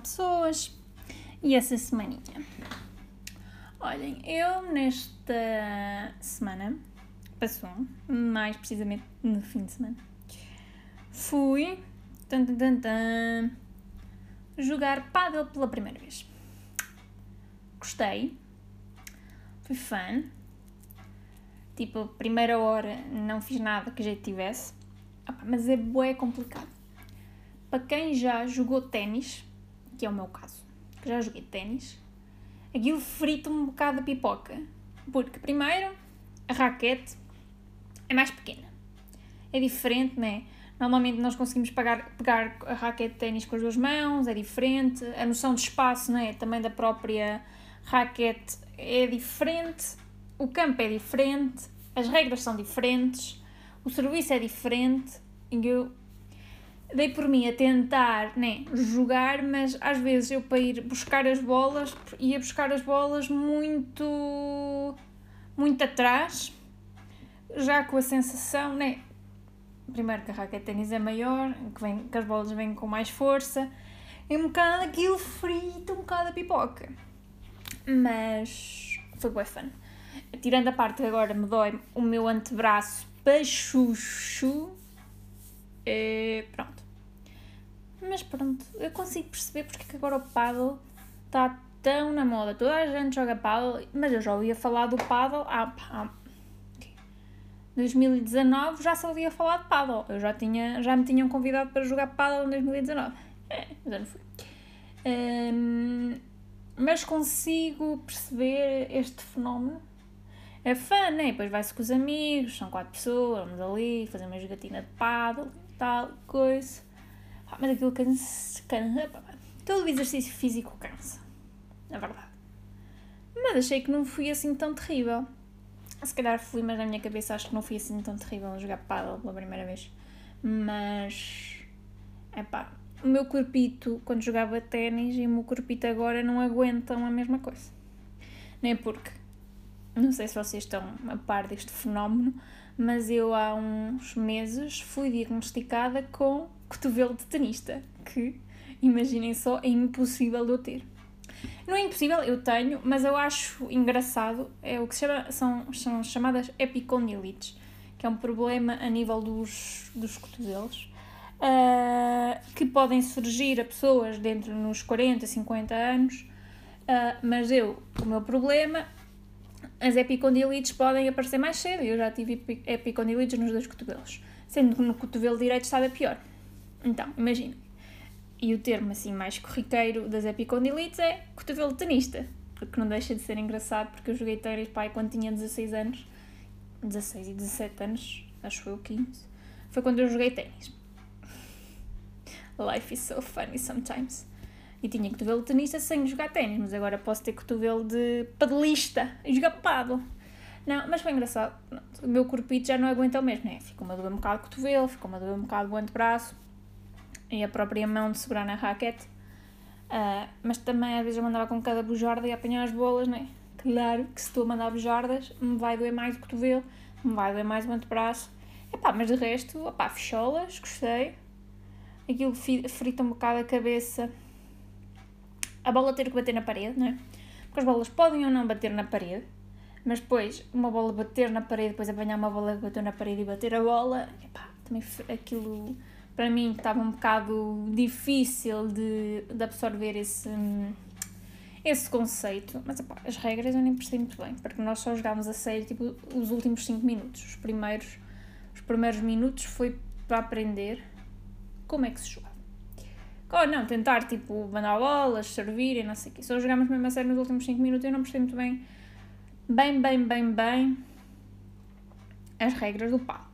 pessoas e essa semaninha. Olhem, eu nesta semana, passou, mais precisamente no fim de semana, fui tan, tan, tan, jogar paddle pela primeira vez. Gostei, fui fã. Tipo, primeira hora não fiz nada que jeito tivesse, mas é bué complicado. Para quem já jogou ténis, que é o meu caso, que já joguei ténis, aquilo frita um bocado a pipoca. Porque, primeiro, a raquete é mais pequena. É diferente, né? Normalmente nós conseguimos pegar, pegar a raquete de ténis com as duas mãos, é diferente. A noção de espaço, né? Também da própria raquete é diferente. O campo é diferente. As regras são diferentes. O serviço é diferente. E eu dei por mim a tentar né, jogar, mas às vezes eu para ir buscar as bolas, ia buscar as bolas muito, muito atrás, já com a sensação, né? Primeiro que a raquete ténis é maior, que, vem, que as bolas vêm com mais força, é um bocado aquilo frito, um bocado a pipoca. Mas foi bem fun. Tirando a parte que agora me dói o meu antebraço pachucho, é, pronto. Mas pronto, eu consigo perceber porque que agora o paddle está tão na moda. Toda a gente joga paddle, mas eu já ouvia falar do paddle há, há 2019 já se ouvia falar de paddle. Eu já, tinha, já me tinham convidado para jogar paddle em 2019. É, mas eu não fui. Um, mas consigo perceber este fenómeno. É fã, né? Depois vai-se com os amigos, são quatro pessoas, vamos ali, fazer uma jogatina de paddle e tal, coisa. Mas aquilo cansa, cansa. Todo o exercício físico cansa. É verdade. Mas achei que não fui assim tão terrível. Se calhar fui, mas na minha cabeça acho que não fui assim tão terrível a jogar paddle pela primeira vez. Mas. É pá. O meu corpito, quando jogava ténis, e o meu corpito agora não aguentam a mesma coisa. Nem porque. Não sei se vocês estão a par deste fenómeno, mas eu há uns meses fui diagnosticada com cotovelo de tenista, que, imaginem só, é impossível de eu ter. Não é impossível, eu tenho, mas eu acho engraçado, é o que se chama, são, são chamadas epicondilites, que é um problema a nível dos, dos cotovelos, uh, que podem surgir a pessoas dentro nos 40, 50 anos, uh, mas eu, o meu problema, as epicondilites podem aparecer mais cedo, eu já tive epicondilites nos dois cotovelos, sendo que no cotovelo direito estava pior. Então, imagina. E o termo assim mais corriqueiro das epicondilites é cotovelo tenista, porque não deixa de ser engraçado, porque eu joguei ténis pai quando tinha 16 anos, 16 e 17 anos, acho o 15, foi quando eu joguei ténis. Life is so funny sometimes. E tinha cotovelo de tenista sem jogar ténis, mas agora posso ter cotovelo de padelista e jogar paddle. Não, mas foi engraçado. O meu corpito já não aguenta o mesmo, né? Ficou-me a doer um bocado o cotovelo, ficou-me a doer um bocado o antebraço e a própria mão de segurar na raquete. Uh, mas também às vezes eu mandava com cada bujarda e apanhar as bolas, né? Claro que se estou a mandar bujardas, me vai doer mais o cotovelo, me vai doer mais o antebraço. Epá, mas de resto, opá, fecholas, gostei. Aquilo frita um bocado a cabeça. A bola ter que bater na parede, não é? Porque as bolas podem ou não bater na parede, mas depois uma bola bater na parede, depois apanhar uma bola que bateu na parede e bater a bola, epá, também aquilo para mim estava um bocado difícil de, de absorver esse, esse conceito. Mas opa, as regras eu nem percebi muito bem, porque nós só jogámos a sério tipo, os últimos 5 minutos. Os primeiros, os primeiros minutos foi para aprender como é que se joga. Ou não, tentar tipo mandar bolas, servir e não sei o quê. Só jogámos mesmo a sério nos últimos 5 minutos e eu não percebi muito bem, bem, bem, bem, bem as regras do pau.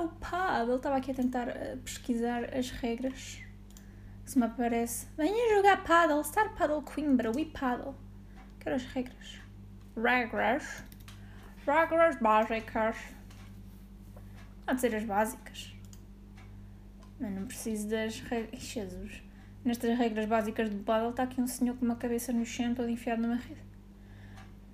É o paddle. Estava aqui a tentar uh, pesquisar as regras. Se me aparece. Venha jogar paddle. Star Paddle Coimbra. We paddle. Quero as regras. Regras. Regras básicas. Há de ser as básicas. Mas não preciso das regras. Jesus. Nestas regras básicas do paddle está aqui um senhor com uma cabeça no chão todo enfiado numa rede.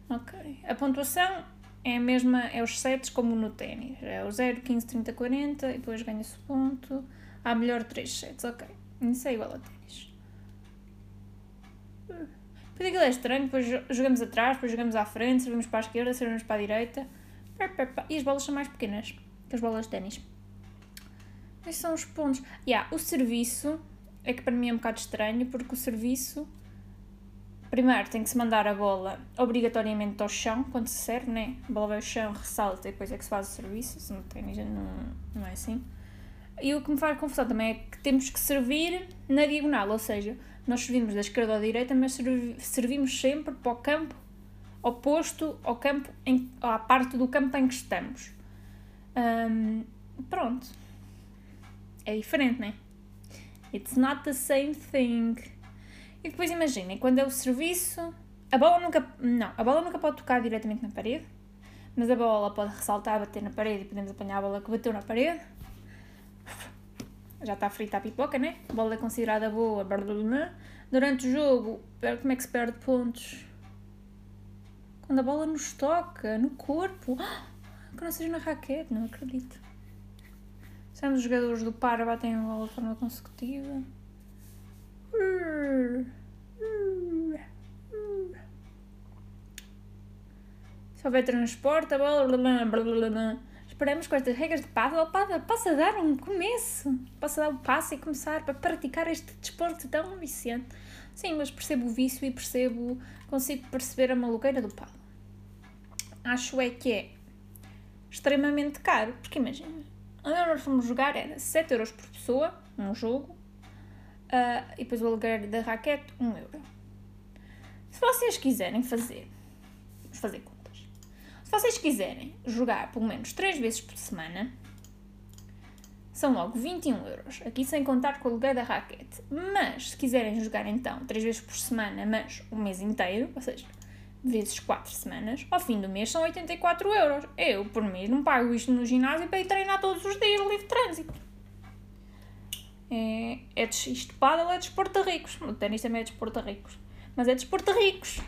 Ok. A pontuação é a mesma, é os sets como no ténis. É o 0, 15, 30, 40 e depois ganha-se ponto. Há melhor 3 sets, ok. Isso é igual a ténis. Depois aquilo é estranho, depois jogamos atrás, depois jogamos à frente, servimos para a esquerda, servimos para a direita. E as bolas são mais pequenas que as bolas de ténis. Esses são os pontos. Yeah, o serviço é que para mim é um bocado estranho, porque o serviço. Primeiro tem que se mandar a bola obrigatoriamente ao chão quando se serve, né? A bola vai ao chão, ressalta e depois é que se faz o serviço. Se não tem, não, não é assim. E o que me faz confusão também é que temos que servir na diagonal, ou seja, nós servimos da esquerda à direita, mas servimos sempre para o campo oposto ao campo, em, à parte do campo em que estamos. Um, pronto. É diferente, não é? It's not the same thing. E depois imaginem, quando é o serviço, a bola nunca. Não, a bola nunca pode tocar diretamente na parede, mas a bola pode ressaltar, bater na parede e podemos apanhar a bola que bateu na parede. Já está frita a pipoca, né? A bola é considerada boa. Durante o jogo, como é que se perde pontos? Quando a bola nos toca, no corpo. Que não seja na raquete, não acredito. Sendo os jogadores do par batem a bola de forma consecutiva. Se houver transporte, a bola. Esperamos com estas regras de paddle, paddle possa dar um começo, possa dar um passo e começar para praticar este desporto tão viciante. Sim, mas percebo o vício e percebo, consigo perceber a maluqueira do paddle. Acho é que é extremamente caro, porque imagina, onde nós fomos jogar era 7 euros por pessoa, num jogo, uh, e depois o aluguer da raquete, 1 euro. Se vocês quiserem fazer, fazer contas, se vocês quiserem jogar pelo menos 3 vezes por semana, são logo 21 euros, aqui sem contar com o aluguer da raquete. Mas, se quiserem jogar então 3 vezes por semana, mas o mês inteiro, ou seja, vezes 4 semanas, ao fim do mês são 84 euros. Eu, por mês, não pago isto no ginásio para ir treinar todos os dias livre trânsito. É, é isto paddle é de ricos. O ténis também é desporto de ricos. Mas é de ricos.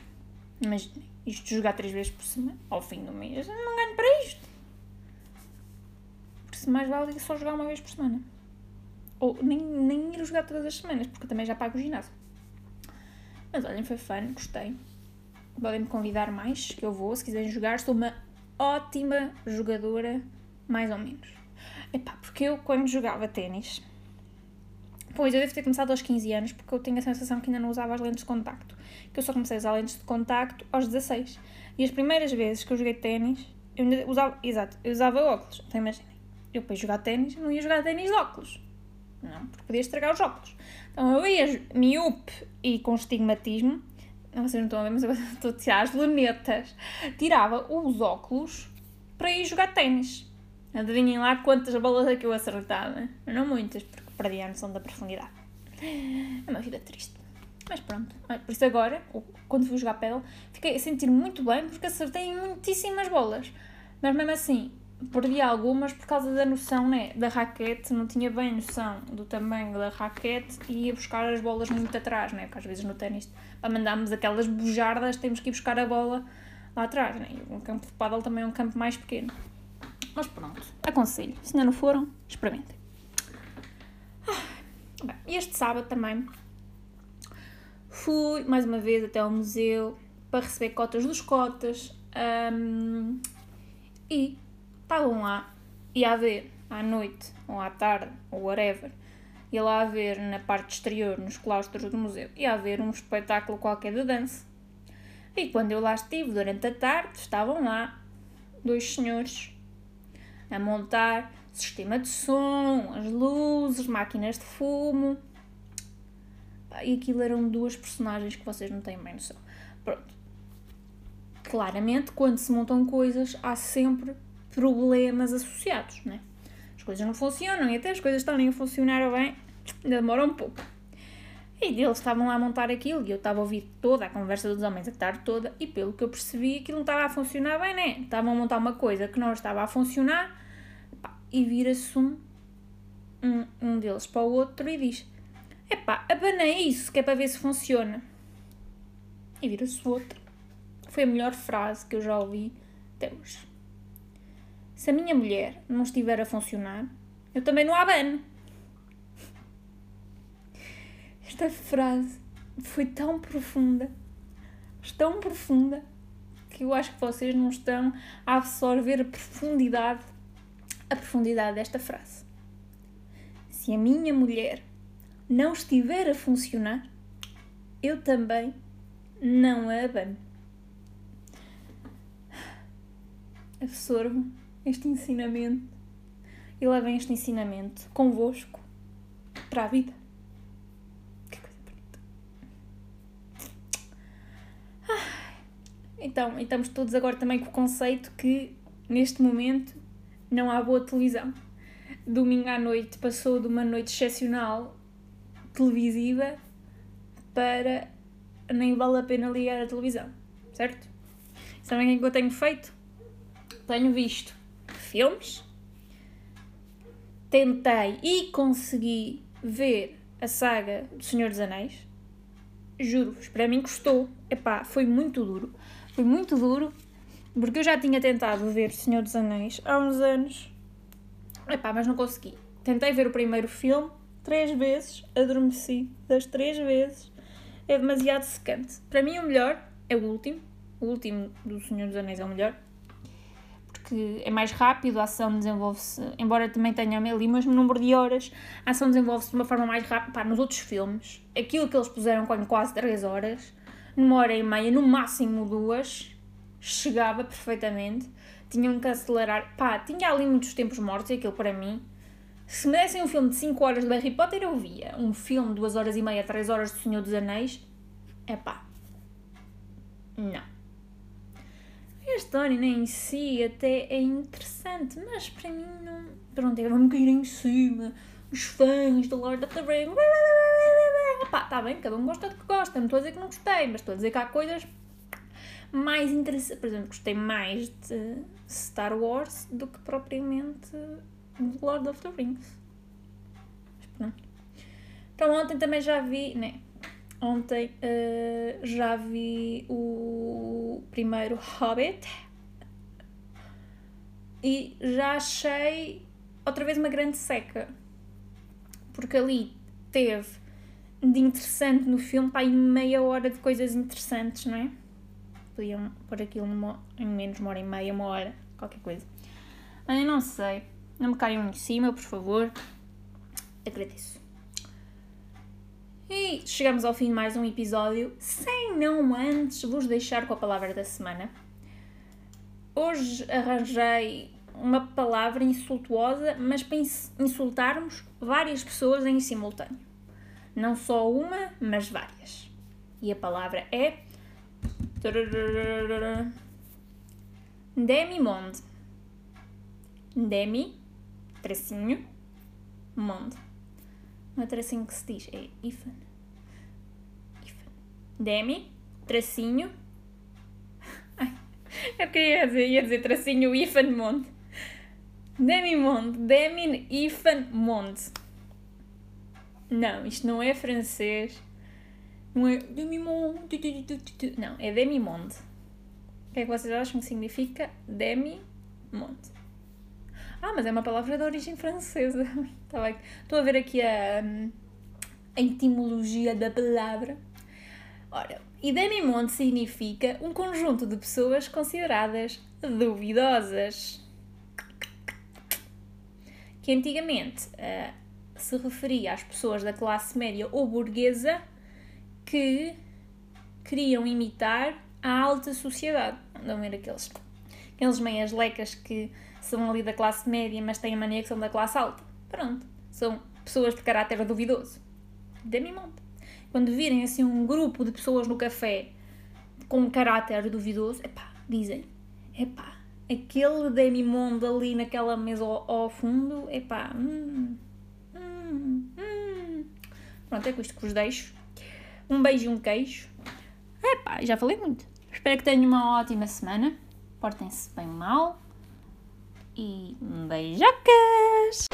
Imaginem, isto de jogar 3 vezes por semana, ao fim do mês, não ganho para isto. Por isso mais vale só jogar uma vez por semana. Ou nem, nem ir jogar todas as semanas, porque também já pago o ginásio. Mas olhem, foi fun, gostei podem me convidar mais, que eu vou, se quiserem jogar. Sou uma ótima jogadora, mais ou menos. Epá, porque eu, quando jogava ténis, pois eu devo ter começado aos 15 anos, porque eu tenho a sensação que ainda não usava as lentes de contacto. Que eu só comecei a usar lentes de contacto aos 16. E as primeiras vezes que eu joguei ténis, eu ainda usava, exato, eu usava óculos. Então imaginem, eu depois jogar ténis, não ia jogar ténis de óculos. Não, porque podia estragar os óculos. Então eu ia miúpe e com estigmatismo vocês não estão a ver, mas eu estou a tirar as lunetas. Tirava os óculos para ir jogar ténis. Adivinhem lá quantas bolas é que eu acertava. Não muitas, porque perdi a noção da profundidade. É uma vida triste. Mas pronto. Por isso agora, quando fui jogar pedal, fiquei a sentir muito bem porque acertei muitíssimas bolas. Mas mesmo assim, perdi algumas por causa da noção né, da raquete, não tinha bem noção do tamanho da raquete e ia buscar as bolas muito atrás, né, porque às vezes no ténis, para mandarmos aquelas bujardas, temos que ir buscar a bola lá atrás. Né, e o campo de paddle também é um campo mais pequeno. Mas pronto, aconselho. Se ainda não foram, experimentem. Ah, bem, este sábado também fui mais uma vez até ao museu para receber cotas dos cotas um, e estavam lá, ia haver à noite, ou à tarde, ou whatever, ia lá haver na parte exterior, nos claustros do museu, ia haver um espetáculo qualquer de dança. E quando eu lá estive durante a tarde, estavam lá dois senhores a montar sistema de som, as luzes, máquinas de fumo. E aquilo eram duas personagens que vocês não têm bem noção. Pronto. Claramente, quando se montam coisas, há sempre problemas associados, né? As coisas não funcionam e até as coisas estarem a funcionar bem, demora um pouco. E eles estavam lá a montar aquilo e eu estava a ouvir toda a conversa dos homens a tarde toda e pelo que eu percebi aquilo não estava a funcionar bem, né? Estavam a montar uma coisa que não estava a funcionar e vira-se um, um, um deles para o outro e diz epá, abanei isso que é para ver se funciona. E vira-se o outro. Foi a melhor frase que eu já ouvi até hoje. Se a minha mulher não estiver a funcionar, eu também não abano. Esta frase foi tão profunda, tão profunda, que eu acho que vocês não estão a absorver a profundidade, a profundidade desta frase. Se a minha mulher não estiver a funcionar, eu também não a abano. Absorvam este ensinamento e levem este ensinamento convosco para a vida. Que coisa bonita. Ah, então, estamos todos agora também com o conceito que neste momento não há boa televisão. Domingo à noite passou de uma noite excepcional televisiva para nem vale a pena ligar a televisão, certo? Sabem o que eu tenho feito? Tenho visto filmes, tentei e consegui ver a saga do Senhor dos Anéis. Juro-vos, para mim custou. Epá, foi muito duro. Foi muito duro, porque eu já tinha tentado ver o Senhor dos Anéis há uns anos. Epá, mas não consegui. Tentei ver o primeiro filme três vezes, adormeci das três vezes. É demasiado secante. Para mim o melhor é o último. O último do Senhor dos Anéis é o melhor que é mais rápido, a ação desenvolve-se, embora também tenha ali o mesmo número de horas, a ação desenvolve-se de uma forma mais rápida. Pá, nos outros filmes, aquilo que eles puseram com quase 3 horas, numa hora e meia, no máximo duas, chegava perfeitamente. Tinham que acelerar. Pá, tinha ali muitos tempos mortos, aquilo para mim. Se me dessem um filme de 5 horas de Harry Potter, eu via. Um filme de 2 horas e meia, 3 horas do Senhor dos Anéis, é pá. Não a história né, em si até é interessante, mas para mim não. Pronto, é vamos cair em cima, os fãs do Lord of the Rings. Pá, tá bem, cada um gosta do que gosta, não estou a dizer que não gostei, mas estou a dizer que há coisas mais interessantes. Por exemplo, gostei mais de Star Wars do que propriamente de Lord of the Rings. Pronto. Então ontem também já vi, né? Ontem uh, já vi o primeiro Hobbit e já achei outra vez uma grande seca. Porque ali teve de interessante no filme para aí meia hora de coisas interessantes, não é? Podiam pôr aquilo numa, em menos uma hora e meia, uma hora, qualquer coisa. Mas eu não sei. Não me caiam em cima, por favor. Agradeço. E chegamos ao fim de mais um episódio, sem não antes vos deixar com a palavra da semana. Hoje arranjei uma palavra insultuosa, mas para insultarmos várias pessoas em simultâneo. Não só uma, mas várias. E a palavra é. Demi-monde. Demi, tracinho, monde não é tracinho que se diz, é ifan. ifan. Demi, tracinho. Ai, eu queria dizer, ia dizer tracinho ifan monde. Demi monde, Demin ifan monde. Não, isto não é francês. Não é demi monde. Não, é demi monde. O que é que vocês acham que significa demi monde? Ah, mas é uma palavra de origem francesa. Tá bem. Estou a ver aqui a, a etimologia da palavra. Ora, e demi-monde significa um conjunto de pessoas consideradas duvidosas. Que antigamente uh, se referia às pessoas da classe média ou burguesa que queriam imitar a alta sociedade. Andam a ver aqueles, aqueles meias lecas que são ali da classe média, mas têm a mania que são da classe alta. Pronto, são pessoas de caráter duvidoso. Demi-monde. Quando virem assim um grupo de pessoas no café com caráter duvidoso, epá, dizem, epá, aquele demi-monde ali naquela mesa ao, ao fundo, epá, hum. Pronto, é com isto que vos deixo. Um beijo e um queijo. Epá, já falei muito. Espero que tenham uma ótima semana. Portem-se bem mal e beijocas!